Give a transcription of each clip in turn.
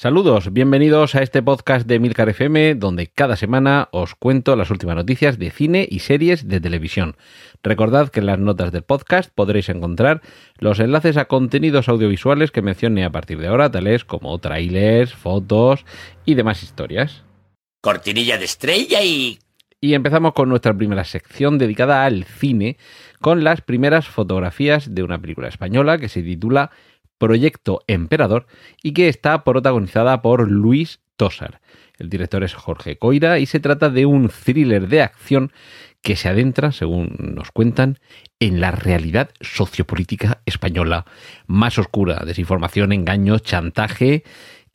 Saludos, bienvenidos a este podcast de Milcar FM, donde cada semana os cuento las últimas noticias de cine y series de televisión. Recordad que en las notas del podcast podréis encontrar los enlaces a contenidos audiovisuales que mencione a partir de ahora, tales como trailers, fotos y demás historias. Cortinilla de estrella y... Y empezamos con nuestra primera sección dedicada al cine, con las primeras fotografías de una película española que se titula Proyecto Emperador y que está protagonizada por Luis Tosar. El director es Jorge Coira y se trata de un thriller de acción que se adentra, según nos cuentan, en la realidad sociopolítica española más oscura, desinformación, engaño, chantaje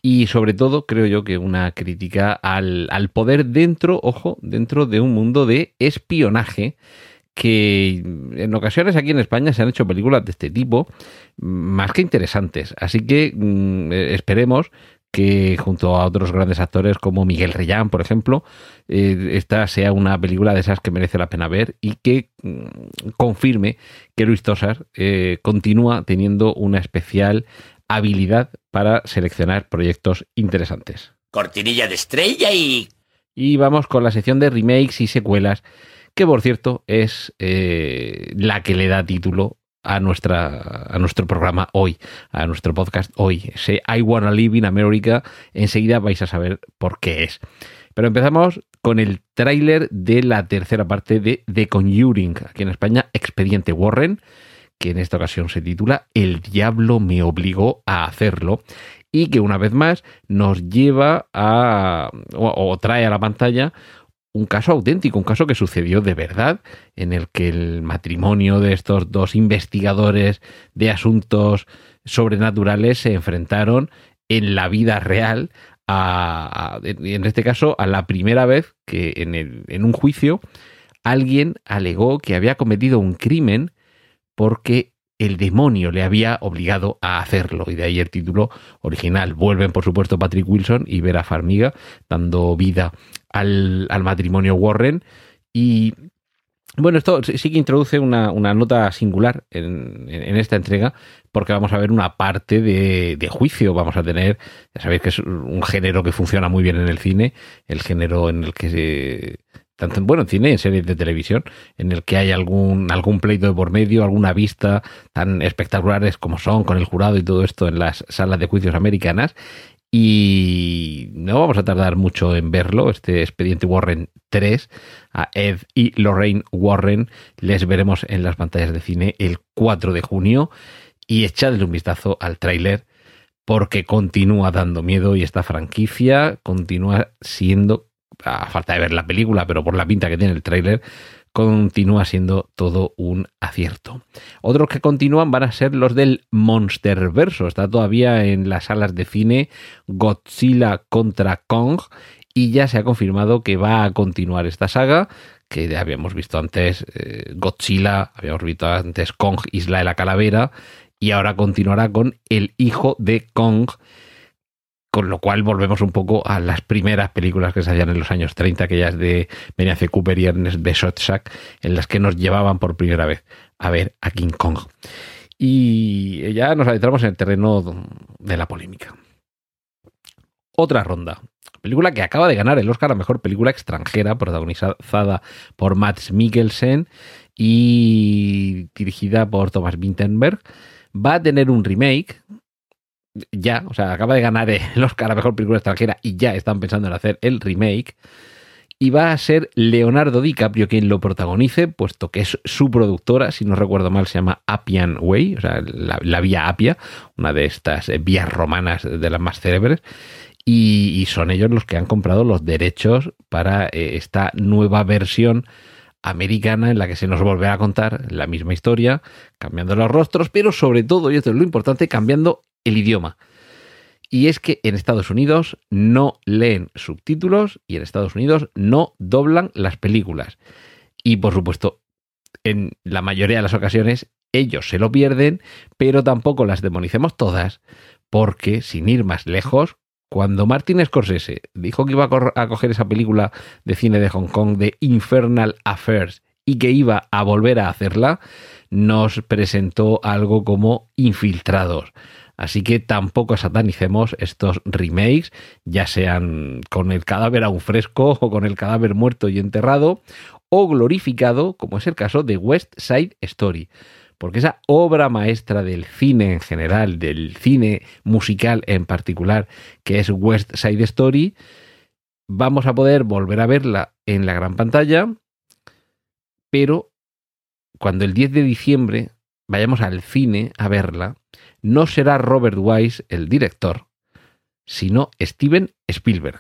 y sobre todo creo yo que una crítica al, al poder dentro, ojo, dentro de un mundo de espionaje que en ocasiones aquí en España se han hecho películas de este tipo más que interesantes. Así que mm, esperemos que junto a otros grandes actores como Miguel Reyán, por ejemplo, eh, esta sea una película de esas que merece la pena ver y que mm, confirme que Luis Tosar eh, continúa teniendo una especial habilidad para seleccionar proyectos interesantes. Cortinilla de estrella y... Y vamos con la sección de remakes y secuelas que por cierto es eh, la que le da título a, nuestra, a nuestro programa hoy, a nuestro podcast hoy. Ese I Wanna Live in America, enseguida vais a saber por qué es. Pero empezamos con el tráiler de la tercera parte de The Conjuring, aquí en España, Expediente Warren, que en esta ocasión se titula El diablo me obligó a hacerlo y que una vez más nos lleva a o, o trae a la pantalla un caso auténtico, un caso que sucedió de verdad, en el que el matrimonio de estos dos investigadores de asuntos sobrenaturales se enfrentaron en la vida real a, en este caso a la primera vez que en, el, en un juicio alguien alegó que había cometido un crimen porque el demonio le había obligado a hacerlo. Y de ahí el título original. Vuelven, por supuesto, Patrick Wilson y Vera Farmiga, dando vida al, matrimonio Warren. Y bueno, esto sí que introduce una, nota singular en, en, en, esta entrega, porque vamos a ver una parte de, de, juicio. Vamos a tener, ya sabéis que es un género que funciona muy bien en el cine, el género en el que se, en, bueno, en cine en series de televisión, en el que hay algún, algún pleito de por medio, alguna vista tan espectaculares como son con el jurado y todo esto en las salas de juicios americanas. Y no vamos a tardar mucho en verlo, este expediente Warren 3, a Ed y Lorraine Warren les veremos en las pantallas de cine el 4 de junio y echadle un vistazo al tráiler porque continúa dando miedo y esta franquicia continúa siendo a falta de ver la película, pero por la pinta que tiene el tráiler, continúa siendo todo un acierto. Otros que continúan van a ser los del Monsterverso. Está todavía en las salas de cine Godzilla contra Kong y ya se ha confirmado que va a continuar esta saga que habíamos visto antes eh, Godzilla, habíamos visto antes Kong, Isla de la Calavera y ahora continuará con el hijo de Kong con lo cual volvemos un poco a las primeras películas que se hacían en los años 30, aquellas de Beniace Cooper y Ernest Besotsak, en las que nos llevaban por primera vez a ver a King Kong. Y ya nos adentramos en el terreno de la polémica. Otra ronda. Película que acaba de ganar el Oscar a Mejor Película Extranjera, protagonizada por Matt Mikkelsen y dirigida por Thomas Vinterberg. Va a tener un remake ya, o sea, acaba de ganar el Oscar a Mejor Película Extranjera y ya están pensando en hacer el remake. Y va a ser Leonardo DiCaprio quien lo protagonice, puesto que es su productora, si no recuerdo mal, se llama Appian Way, o sea, la, vía Apia, una de estas vías romanas de las más célebres. Y, y, son ellos los que han comprado los derechos para eh, esta nueva versión americana en la que se nos volverá a contar la misma historia, cambiando los rostros, pero sobre todo, y esto es lo importante, cambiando el idioma. Y es que en Estados Unidos no leen subtítulos y en Estados Unidos no doblan las películas. Y por supuesto, en la mayoría de las ocasiones ellos se lo pierden, pero tampoco las demonicemos todas, porque sin ir más lejos, cuando Martin Scorsese dijo que iba a coger esa película de cine de Hong Kong de Infernal Affairs y que iba a volver a hacerla, nos presentó algo como Infiltrados. Así que tampoco satanicemos estos remakes, ya sean con el cadáver aún fresco o con el cadáver muerto y enterrado, o glorificado, como es el caso de West Side Story. Porque esa obra maestra del cine en general, del cine musical en particular, que es West Side Story, vamos a poder volver a verla en la gran pantalla, pero cuando el 10 de diciembre vayamos al cine a verla, no será Robert Wise el director, sino Steven Spielberg.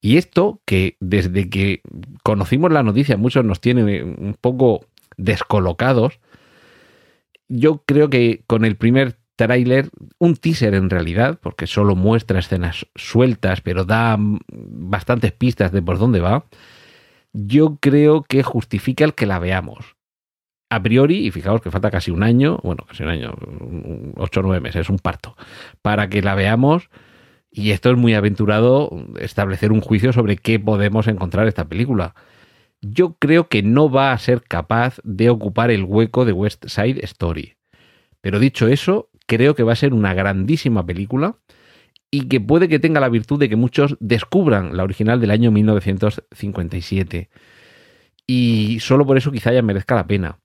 Y esto que desde que conocimos la noticia muchos nos tiene un poco descolocados, yo creo que con el primer tráiler, un teaser en realidad, porque solo muestra escenas sueltas, pero da bastantes pistas de por dónde va, yo creo que justifica el que la veamos a priori, y fijaos que falta casi un año, bueno, casi un año, ocho o nueve meses, un parto, para que la veamos. Y esto es muy aventurado establecer un juicio sobre qué podemos encontrar esta película. Yo creo que no va a ser capaz de ocupar el hueco de West Side Story. Pero dicho eso, creo que va a ser una grandísima película y que puede que tenga la virtud de que muchos descubran la original del año 1957. Y solo por eso quizá ya merezca la pena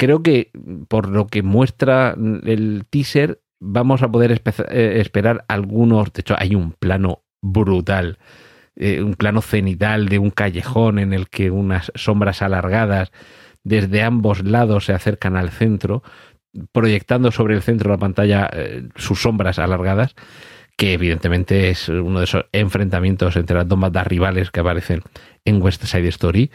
creo que por lo que muestra el teaser vamos a poder eh, esperar algunos, de hecho hay un plano brutal, eh, un plano cenital de un callejón en el que unas sombras alargadas desde ambos lados se acercan al centro, proyectando sobre el centro de la pantalla eh, sus sombras alargadas, que evidentemente es uno de esos enfrentamientos entre las dos bandas rivales que aparecen en West Side Story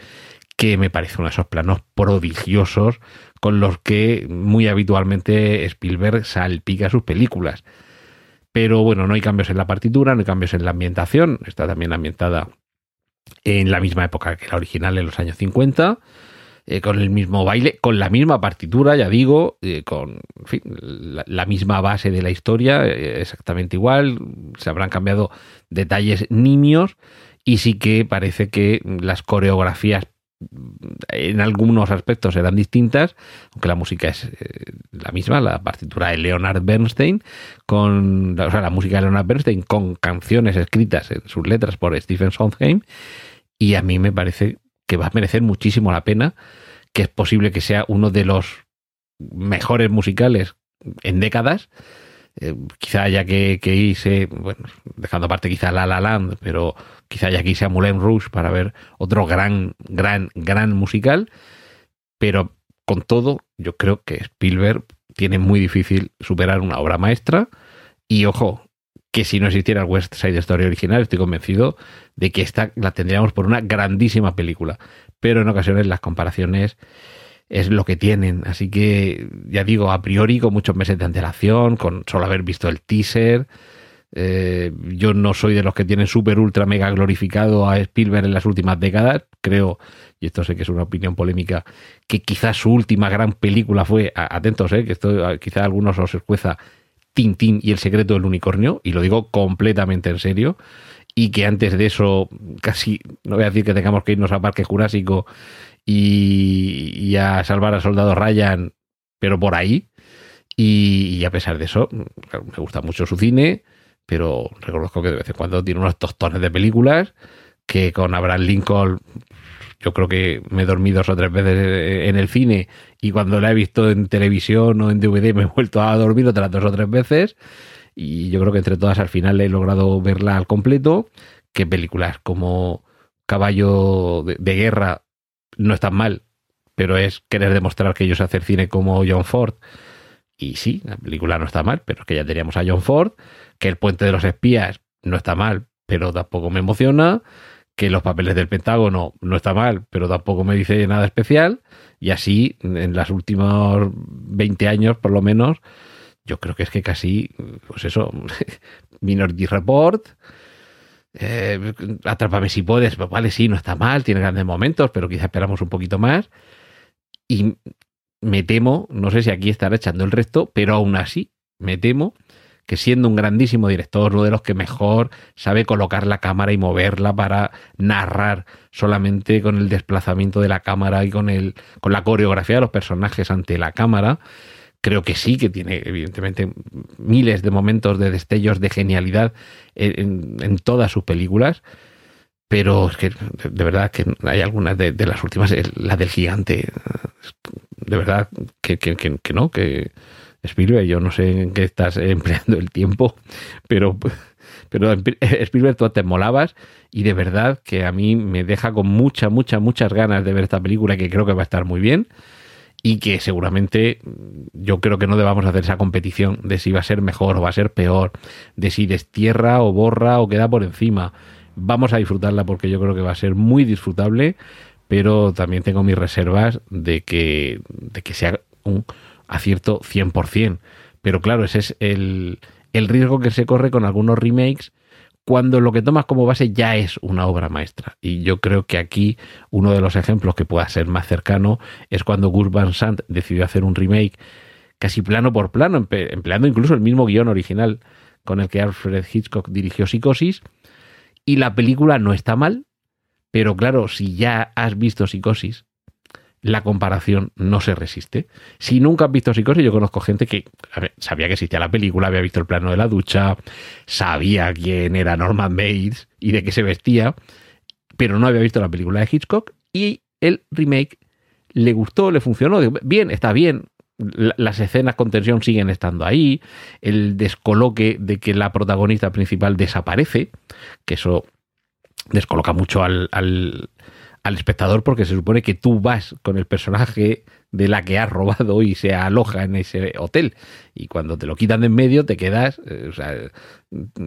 que me parece uno de esos planos prodigiosos con los que muy habitualmente Spielberg salpica sus películas. Pero bueno, no hay cambios en la partitura, no hay cambios en la ambientación, está también ambientada en la misma época que la original, en los años 50, eh, con el mismo baile, con la misma partitura, ya digo, eh, con la, misma base de la historia, eh, exactamente igual, se habrán cambiado detalles nimios y sí que parece que las coreografías en algunos aspectos eran distintas, aunque la música es eh, la misma, la partitura de Leonard Bernstein, con, o sea, la música de Leonard Bernstein con canciones escritas en sus letras por Stephen Sondheim, y a mí me parece que va a merecer muchísimo la pena, que es posible que sea uno de los mejores musicales en décadas, eh, quizá haya que, que, irse, bueno, dejando aparte quizá La La Land, pero quizá haya que irse a Moulin Rouge para ver otro gran, gran, gran musical. Pero con todo, yo creo que Spielberg tiene muy difícil superar una obra maestra. Y ojo, que si no existiera el West Side Story original, estoy convencido de que esta la tendríamos por una grandísima película. Pero en ocasiones las comparaciones es lo que tienen. Así que, ya digo, a priori, con muchos meses de antelación, con solo haber visto el teaser. Eh, yo no soy de los que tienen súper ultra mega glorificado a Spielberg en las últimas décadas. Creo, y esto sé que es una opinión polémica, que quizás su última gran película fue, atentos, eh, que esto quizás algunos os escueza, Tintín y el secreto del unicornio, y lo digo completamente en serio, y que antes de eso, casi, no voy a decir que tengamos que irnos a Parque Jurásico y, a salvar al soldado Ryan, pero por ahí. Y, a pesar de eso, me gusta mucho su cine, pero reconozco que de vez en cuando tiene unos tostones de películas que con Abraham Lincoln yo creo que me he dormido dos o tres veces en el cine y cuando la he visto en televisión o en DVD me he vuelto a dormir otras dos o tres veces y yo creo que entre todas al final he logrado verla al completo que películas como Caballo de Guerra no es tan mal, pero es querer demostrar que ellos hacen cine como John Ford. Y sí, la película no está mal, pero es que ya teníamos a John Ford, que el puente de los espías no está mal, pero tampoco me emociona, que los papeles del Pentágono no está mal, pero tampoco me dice nada especial. Y así, en los últimos 20 años, por lo menos, yo creo que es que casi, pues eso, Minority Report, eh, Atrápame si puedes, pues vale, sí, no está mal, tiene grandes momentos, pero quizá esperamos un poquito más. Y me temo, no sé si aquí estará echando el resto, pero aún así me temo que siendo un grandísimo director, uno de los que mejor sabe colocar la cámara y moverla para narrar solamente con el desplazamiento de la cámara y con, el, con la coreografía de los personajes ante la cámara, creo que sí, que tiene evidentemente miles de momentos de destellos de genialidad en, todas sus películas. Pero es que de verdad que hay algunas de, de las últimas, la del gigante, de verdad que, que, que, no, que, Spielberg, yo no sé en qué estás empleando el tiempo, pero, pero Spielberg tú te molabas y de verdad que a mí me deja con muchas, muchas, muchas ganas de ver esta película que creo que va a estar muy bien y que seguramente yo creo que no debamos hacer esa competición de si va a ser mejor o va a ser peor, de si destierra o borra o queda por encima. Vamos a disfrutarla porque yo creo que va a ser muy disfrutable, pero también tengo mis reservas de que, de que sea un, acierto 100%. Pero claro, ese es el, el riesgo que se corre con algunos remakes cuando lo que tomas como base ya es una obra maestra. Y yo creo que aquí uno de los ejemplos que pueda ser más cercano es cuando Gus Van decidió hacer un remake casi plano por plano, empleando incluso el mismo guion original con el que Alfred Hitchcock dirigió Psicosis. Y la película no está mal, pero claro, si ya has visto Psicosis, la comparación no se resiste. Si nunca has visto Psicosis, yo conozco gente que sabía que existía la película, había visto el plano de la ducha, sabía quién era Norman Bates y de qué se vestía, pero no había visto la película de Hitchcock y el remake le gustó, le funcionó. Bien, está bien. Las escenas con tensión siguen estando ahí. El descoloque de que la protagonista principal desaparece, que eso descoloca mucho al, al al espectador porque se supone que tú vas con el personaje de la que has robado y se aloja en ese hotel. Y cuando te lo quitan de en medio, te quedas, eh, o sea,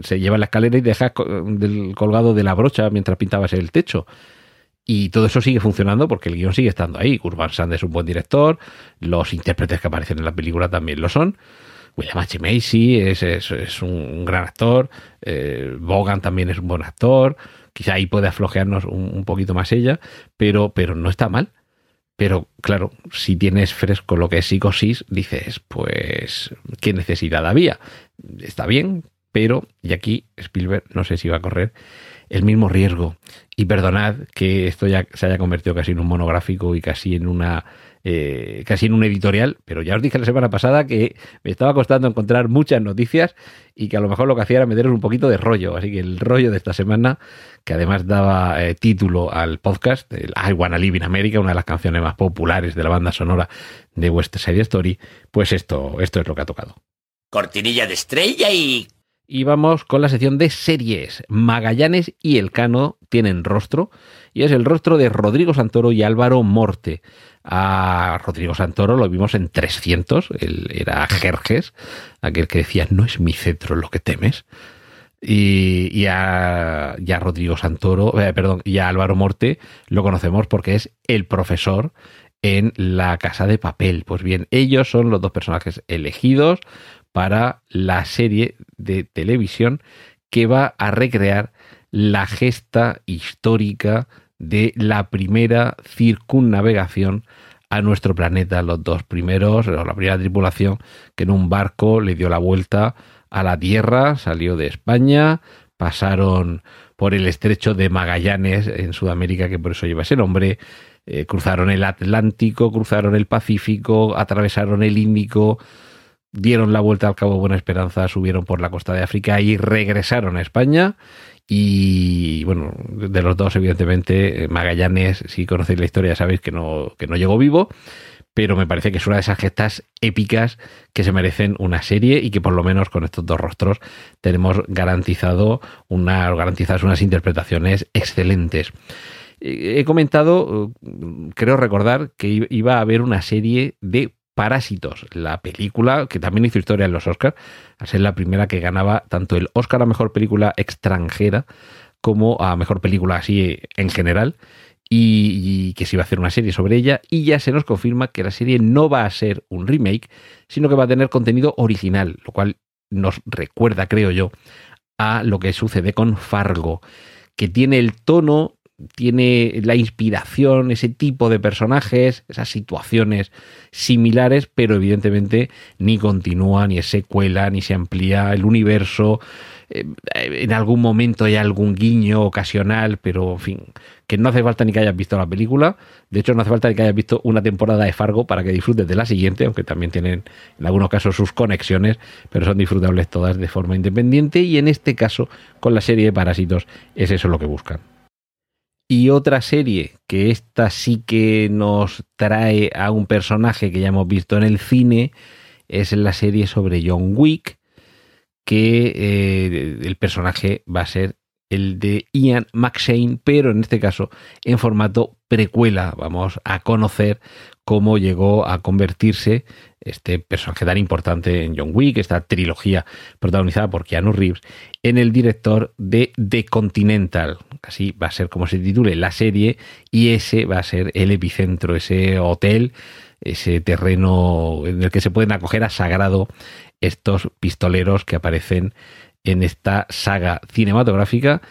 se lleva la escalera y dejas colgado de la brocha mientras pintabas el techo. Y todo eso sigue funcionando porque el guion sigue estando ahí. Urban Sand es un buen director, los intérpretes que aparecen en la película también lo son. William H. Macy es, es, un gran actor, eh, Bogan también es un buen actor. Quizá ahí puede aflojearnos un, un, poquito más ella, pero, pero no está mal. Pero claro, si tienes fresco lo que es psicosis, dices, pues, ¿qué necesidad había? Está bien, pero, y aquí Spielberg no sé si va a correr el mismo riesgo. Y perdonad que esto ya se haya convertido casi en un monográfico y casi en una eh, casi en un editorial, pero ya os dije la semana pasada que me estaba costando encontrar muchas noticias y que a lo mejor lo que hacía era meteros un poquito de rollo. Así que el rollo de esta semana, que además daba eh, título al podcast, el I Wanna Live in America, una de las canciones más populares de la banda sonora de West Side Story, pues esto, esto es lo que ha tocado. Cortinilla de estrella y y vamos con la sección de series. Magallanes y Elcano tienen rostro, y es el rostro de Rodrigo Santoro y Álvaro Morte. A Rodrigo Santoro lo vimos en 300, él era Jerjes, aquel que decía, no es mi cetro lo que temes. Y, y a, Rodrigo Santoro, eh, perdón, y a Álvaro Morte lo conocemos porque es el profesor en La Casa de Papel. Pues bien, ellos son los dos personajes elegidos para la serie de televisión que va a recrear la gesta histórica de la primera circunnavegación a nuestro planeta, los dos primeros, la primera tripulación que en un barco le dio la vuelta a la Tierra, salió de España, pasaron por el estrecho de Magallanes en Sudamérica, que por eso lleva ese nombre, eh, cruzaron el Atlántico, cruzaron el Pacífico, atravesaron el Índico, dieron la vuelta al Cabo Buena Esperanza, subieron por la costa de África y regresaron a España. Y bueno, de los dos, evidentemente, Magallanes, si conocéis la historia, sabéis que no, que no llegó vivo, pero me parece que es una de esas gestas épicas que se merecen una serie y que por lo menos con estos dos rostros tenemos garantizado una, garantizadas unas interpretaciones excelentes. He comentado, creo recordar, que iba a haber una serie de Parásitos, la película que también hizo historia en los Oscars, al ser la primera que ganaba tanto el Oscar a Mejor Película Extranjera como a Mejor Película así en general, y, y, que se iba a hacer una serie sobre ella, y ya se nos confirma que la serie no va a ser un remake, sino que va a tener contenido original, lo cual nos recuerda, creo yo, a lo que sucede con Fargo, que tiene el tono tiene la inspiración, ese tipo de personajes, esas situaciones similares, pero evidentemente ni continúa, ni es secuela, ni se amplía el universo. Eh, en algún momento hay algún guiño ocasional, pero en fin, que no hace falta ni que hayas visto la película. De hecho, no hace falta ni que hayas visto una temporada de Fargo para que disfrutes de la siguiente, aunque también tienen en algunos casos sus conexiones, pero son disfrutables todas de forma independiente. Y en este caso, con la serie de Parásitos, es eso lo que buscan. Y otra serie que esta sí que nos trae a un personaje que ya hemos visto en el cine es la serie sobre John Wick, que eh, el personaje va a ser el de Ian McShane, pero en este caso en formato precuela. Vamos a conocer cómo llegó a convertirse este personaje tan importante en John Wick, esta trilogía protagonizada por Keanu Reeves, en el director de The Continental. Así va a ser como se titule la serie y ese va a ser el epicentro, ese hotel, ese terreno en el que se pueden acoger a sagrado estos pistoleros que aparecen en esta saga cinematográfica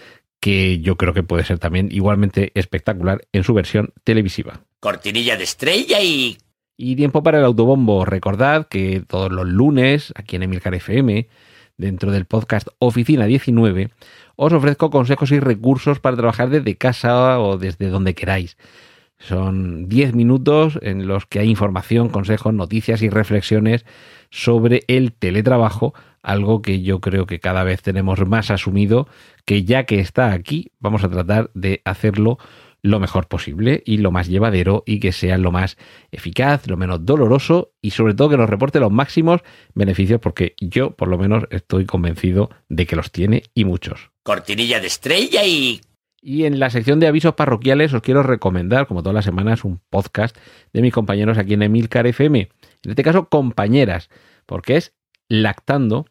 que yo creo que puede ser también igualmente espectacular en su versión televisiva. Cortinilla de estrella y... Y tiempo para el autobombo. Recordad que todos los lunes, aquí en Emilcar FM, dentro del podcast Oficina 19, os ofrezco consejos y recursos para trabajar desde casa o desde donde queráis. Son 10 minutos en los que hay información, consejos, noticias y reflexiones sobre el teletrabajo, algo que yo creo que cada vez tenemos más asumido, que ya que está aquí, vamos a tratar de hacerlo lo mejor posible y lo más llevadero y que sea lo más eficaz, lo menos doloroso y sobre todo que nos reporte los máximos beneficios porque yo por lo menos estoy convencido de que los tiene y muchos. Cortinilla de estrella y... Y en la sección de avisos parroquiales os quiero recomendar, como todas las semanas, un podcast de mis compañeros aquí en Emilcar FM. En este caso, compañeras, porque es Lactando.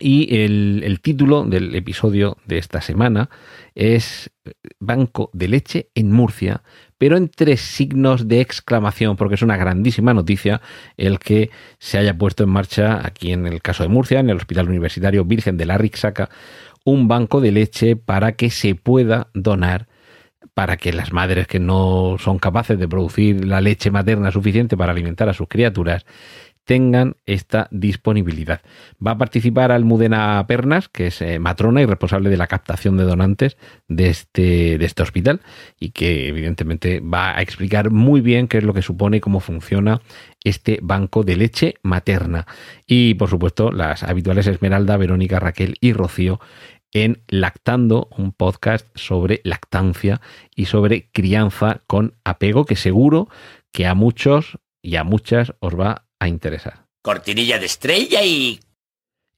Y el, título del episodio de esta semana es Banco de Leche en Murcia, pero en tres signos de exclamación, porque es una grandísima noticia el que se haya puesto en marcha aquí en el caso de Murcia, en el Hospital Universitario Virgen de la Rixaca, un banco de leche para que se pueda donar para que las madres que no son capaces de producir la leche materna suficiente para alimentar a sus criaturas tengan esta disponibilidad. Va a participar Almudena Pernas, que es eh, matrona y responsable de la captación de donantes de este, de este hospital y que evidentemente va a explicar muy bien qué es lo que supone y cómo funciona este banco de leche materna. Y por supuesto las habituales Esmeralda, Verónica, Raquel y Rocío en Lactando, un podcast sobre lactancia y sobre crianza con apego que seguro que a muchos y a muchas os va a interesar. Cortinilla de estrella y...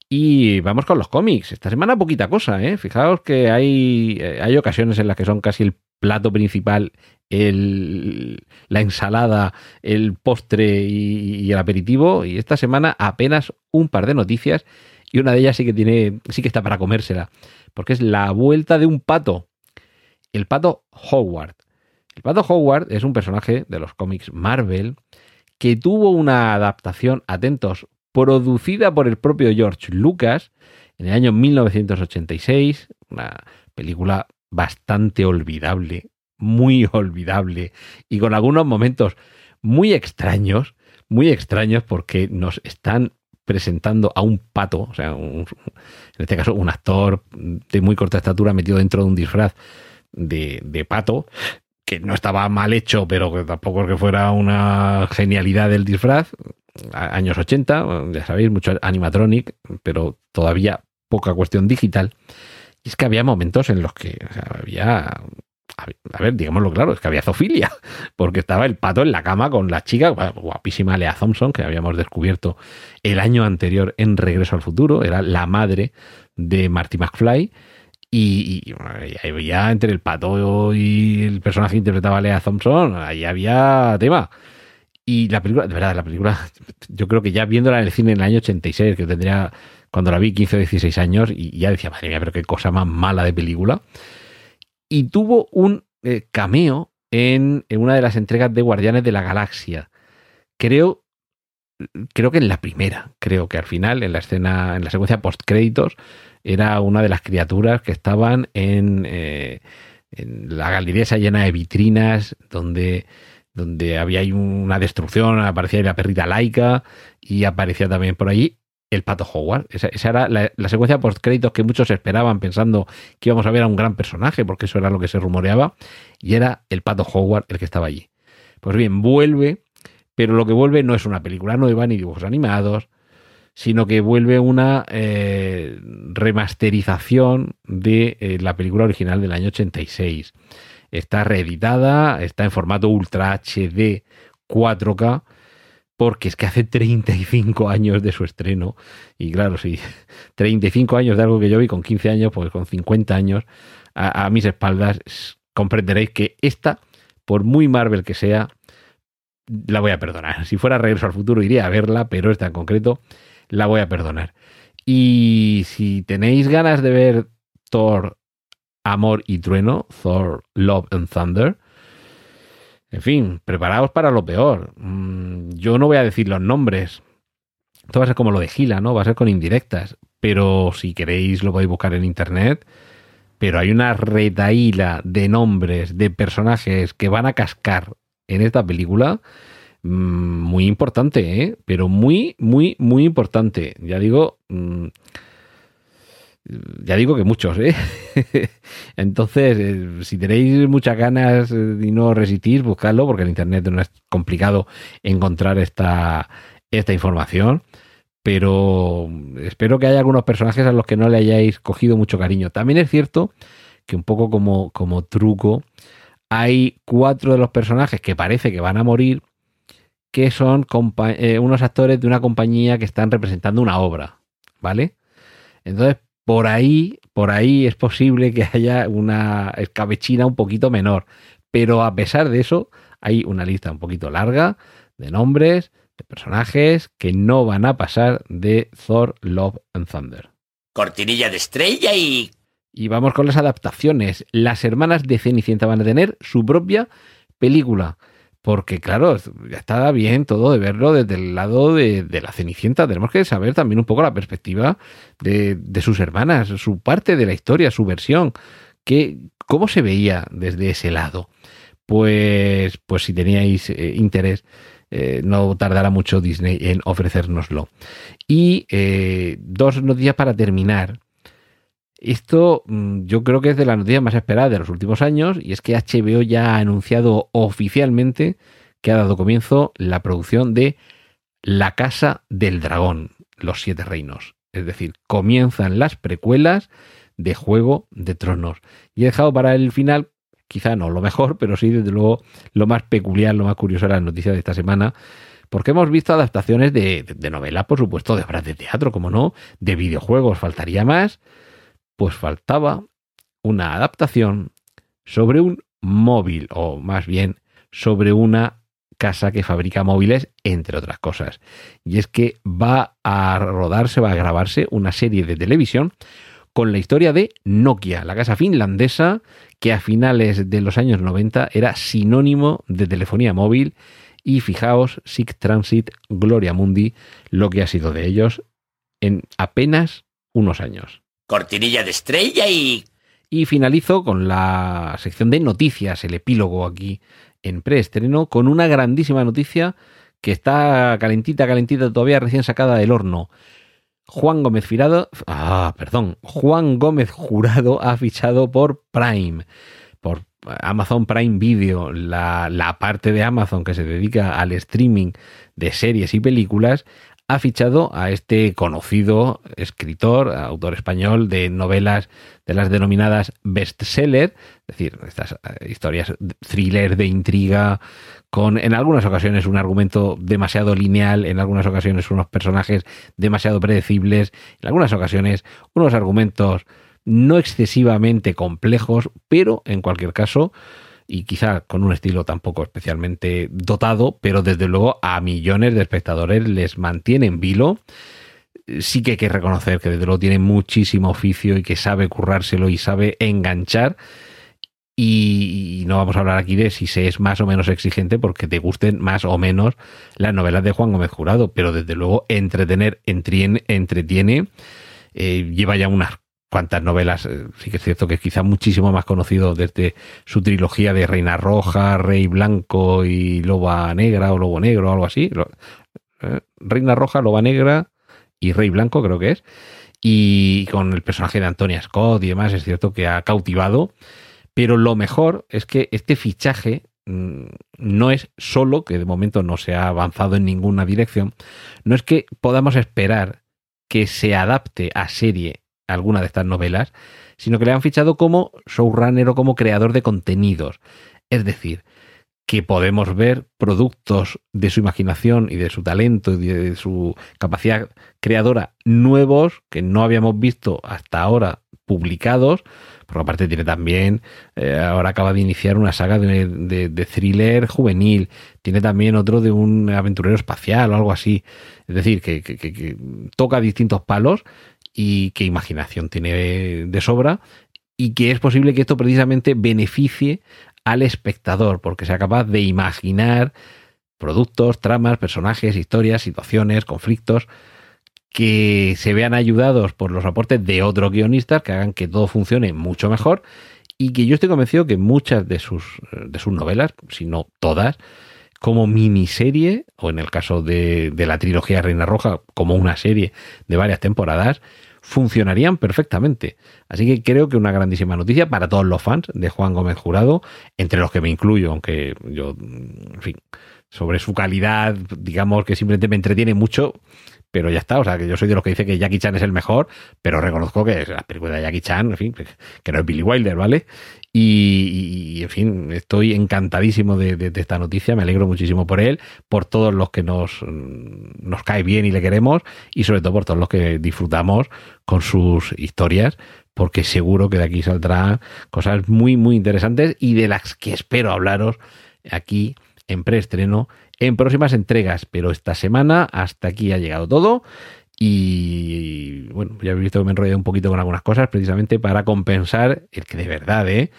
Y vamos con los cómics. Esta semana poquita cosa, ¿eh? Fijaos que hay, eh, hay ocasiones en las que son casi el plato principal, el, la ensalada, el postre y, y el aperitivo. Y esta semana apenas un par de noticias y una de ellas sí que tiene, sí que está para comérsela, porque es la vuelta de un pato, el pato Howard. El pato Howard es un personaje de los cómics Marvel que tuvo una adaptación, atentos, producida por el propio George Lucas en el año 1986, una película bastante olvidable, muy olvidable y con algunos momentos muy extraños, muy extraños porque nos están presentando a un pato, o sea, en este caso un actor de muy corta estatura metido dentro de un disfraz de, de pato, que no estaba mal hecho, pero que tampoco que fuera una genialidad del disfraz. Años 80, ya sabéis, mucho animatronic, pero todavía poca cuestión digital. Y es que había momentos en los que o había. A ver, digámoslo claro, es que había zoofilia, porque estaba el pato en la cama con la chica, guapísima Lea Thompson, que habíamos descubierto el año anterior en Regreso al Futuro, era la madre de Marty McFly, y, y, ya entre el pato y el personaje que interpretaba a Lea Thompson, ahí había tema. Y la película, de verdad, la película, yo creo que ya viéndola en el cine en el año 86, que tendría, cuando la vi 15 o 16 años, y ya decía, madre mía, pero qué cosa más mala de película. Y tuvo un eh, cameo en, en, una de las entregas de Guardianes de la Galaxia. Creo, creo que en la primera, creo que al final, en la escena, en la secuencia post créditos, era una de las criaturas que estaban en, eh, en la galería llena de vitrinas, donde, donde había una destrucción, aparecía la perrita laica y aparecía también por ahí el pato Howard. Esa, esa era la, secuencia post créditos que muchos esperaban pensando que íbamos a ver a un gran personaje, porque eso era lo que se rumoreaba, y era el pato Howard el que estaba allí. Pues bien, vuelve, pero lo que vuelve no es una película nueva ni dibujos animados, sino que vuelve una eh, remasterización de eh, la película original del año 86. Está reeditada, está en formato Ultra HD 4K, porque es que hace 35 años de su estreno. Y claro, sí, 35 años de algo que yo vi con 15 años, pues con 50 años a, a mis espaldas, comprenderéis que esta, por muy Marvel que sea, la voy a perdonar. Si fuera Regreso al Futuro iría a verla, pero esta en concreto la voy a perdonar. Y si tenéis ganas de ver Thor, Amor y Trueno, Thor, Love and Thunder, en fin, preparaos para lo peor. Mm, Yo no voy a decir los nombres. Esto va a ser como lo de Gila, ¿no? Va a ser con indirectas. Pero si queréis lo podéis buscar en internet. Pero hay una retaíla de nombres, de personajes que van a cascar en esta película mm, muy importante, ¿eh? pero muy, muy, muy importante. Ya digo, mm, ya digo que muchos, ¿eh? Entonces, eh, si tenéis muchas ganas eh, y no resistís, buscadlo, porque en internet no es complicado encontrar esta, esta información. Pero espero que haya algunos personajes a los que no le hayáis cogido mucho cariño. También es cierto que un poco como, como truco, hay cuatro de los personajes que parece que van a morir, que son eh, unos actores de una compañía que están representando una obra, ¿vale? Entonces, por ahí, por ahí es posible que haya una escabechina un poquito menor, pero a pesar de eso, hay una lista un poquito larga de nombres, de personajes que no van a pasar de Thor, Love and Thunder. Cortinilla de estrella y... Y vamos con las adaptaciones. Las hermanas de Cenicienta van a tener su propia película. Porque, claro, ya está bien todo de verlo desde el lado de, la Cenicienta. Tenemos que saber también un poco la perspectiva de, de sus hermanas, su parte de la historia, su versión. Que, ¿Cómo se veía desde ese lado? Pues, pues si teníais eh, interés, eh, no tardará mucho Disney en ofrecérnoslo. Y eh, dos noticias para terminar. Esto mm, yo creo que es de las noticias más esperadas de los últimos años y es que HBO ya ha anunciado oficialmente que ha dado comienzo la producción de La Casa del Dragón, Los Siete Reinos. Es decir, comienzan las precuelas de Juego de Tronos. Y he dejado para el final, quizá no lo mejor, pero sí desde luego lo más peculiar, lo más curioso de las noticias de esta semana, porque hemos visto adaptaciones de, de, de novelas, por supuesto, de obras de teatro, como no, de videojuegos, faltaría más pues faltaba una adaptación sobre un móvil, o más bien sobre una casa que fabrica móviles, entre otras cosas. Y es que va a rodarse, va a grabarse una serie de televisión con la historia de Nokia, la casa finlandesa que a finales de los años 90 era sinónimo de telefonía móvil. Y fijaos, Sig Transit, Gloria Mundi, lo que ha sido de ellos en apenas unos años. Cortinilla de estrella y... Y finalizo con la sección de noticias, el epílogo aquí en preestreno, con una grandísima noticia que está calentita, calentita, todavía recién sacada del horno. Juan Gómez Firado, ah, perdón, Juan Gómez Jurado ha fichado por Prime, por Amazon Prime Video, la, la parte de Amazon que se dedica al streaming de series y películas, ha fichado a este conocido escritor, autor español de novelas de las denominadas bestseller, es decir, estas historias thriller de intriga, con en algunas ocasiones un argumento demasiado lineal, en algunas ocasiones unos personajes demasiado predecibles, en algunas ocasiones unos argumentos no excesivamente complejos, pero en cualquier caso y quizá con un estilo tampoco especialmente dotado, pero desde luego a millones de espectadores les mantiene en vilo. Sí que hay que reconocer que desde luego tiene muchísimo oficio y que sabe currárselo y sabe enganchar. Y, no vamos a hablar aquí de si se es más o menos exigente porque te gusten más o menos las novelas de Juan Gómez Jurado, pero desde luego entretener, entretiene, entretiene eh, lleva ya unas cuántas novelas, eh, sí que es cierto que es quizá muchísimo más conocido desde su trilogía de Reina Roja, Rey Blanco y Loba Negra o Lobo Negro o algo así. Eh, Reina Roja, Loba Negra y Rey Blanco creo que es. Y con el personaje de Antonia Scott y demás, es cierto que ha cautivado. Pero lo mejor es que este fichaje mm, no es solo, que de momento no se ha avanzado en ninguna dirección, no es que podamos esperar que se adapte a serie alguna de estas novelas, sino que le han fichado como showrunner o como creador de contenidos. Es decir, que podemos ver productos de su imaginación y de su talento y de su capacidad creadora nuevos que no habíamos visto hasta ahora publicados. Por aparte tiene también, eh, ahora acaba de iniciar una saga de, thriller juvenil, tiene también otro de un aventurero espacial o algo así. Es decir, que toca distintos palos y qué imaginación tiene de sobra y que es posible que esto precisamente beneficie al espectador porque sea capaz de imaginar productos, tramas, personajes, historias, situaciones, conflictos que se vean ayudados por los aportes de otros guionistas que hagan que todo funcione mucho mejor y que yo estoy convencido que muchas de sus, de sus novelas, si no todas, como miniserie, o en el caso de, de la trilogía Reina Roja, como una serie de varias temporadas, funcionarían perfectamente. Así que creo que una grandísima noticia para todos los fans de Juan Gómez Jurado, entre los que me incluyo, aunque yo, en fin, sobre su calidad, digamos que simplemente me entretiene mucho, pero ya está. O sea, que yo soy de los que dice que Jackie Chan es el mejor, pero reconozco que la película de Jackie Chan, en fin, que no es Billy Wilder, ¿vale? Y, en fin, estoy encantadísimo de, esta noticia, me alegro muchísimo por él, por todos los que nos, nos cae bien y le queremos, y sobre todo por todos los que disfrutamos con sus historias, porque seguro que de aquí saldrán cosas muy, muy interesantes y de las que espero hablaros aquí en preestreno en próximas entregas, pero esta semana hasta aquí ha llegado todo. Y bueno, ya habéis visto que me he enrollado un poquito con algunas cosas precisamente para compensar el que de verdad, ¿eh?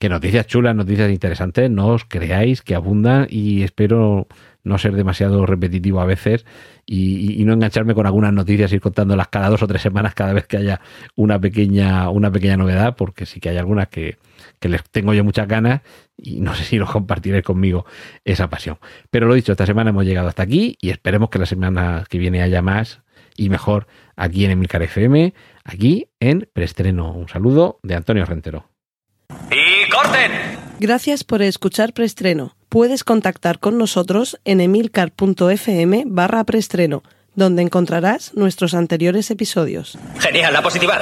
Que noticias chulas, noticias interesantes, no os creáis que abundan y espero no ser demasiado repetitivo a veces y, no engancharme con algunas noticias, ir contándolas cada dos o tres semanas cada vez que haya una pequeña, una pequeña novedad, porque sí que hay algunas que, que les tengo yo muchas ganas y no sé si los compartiréis conmigo esa pasión. Pero lo dicho, esta semana hemos llegado hasta aquí y esperemos que la semana que viene haya más y mejor aquí en Emilcar FM, aquí en Preestreno. Un saludo de Antonio Rentero. ¡Y corten! Gracias por escuchar Preestreno. Puedes contactar con nosotros en emilcar.fm barra preestreno, donde encontrarás nuestros anteriores episodios. Genial, la positiva.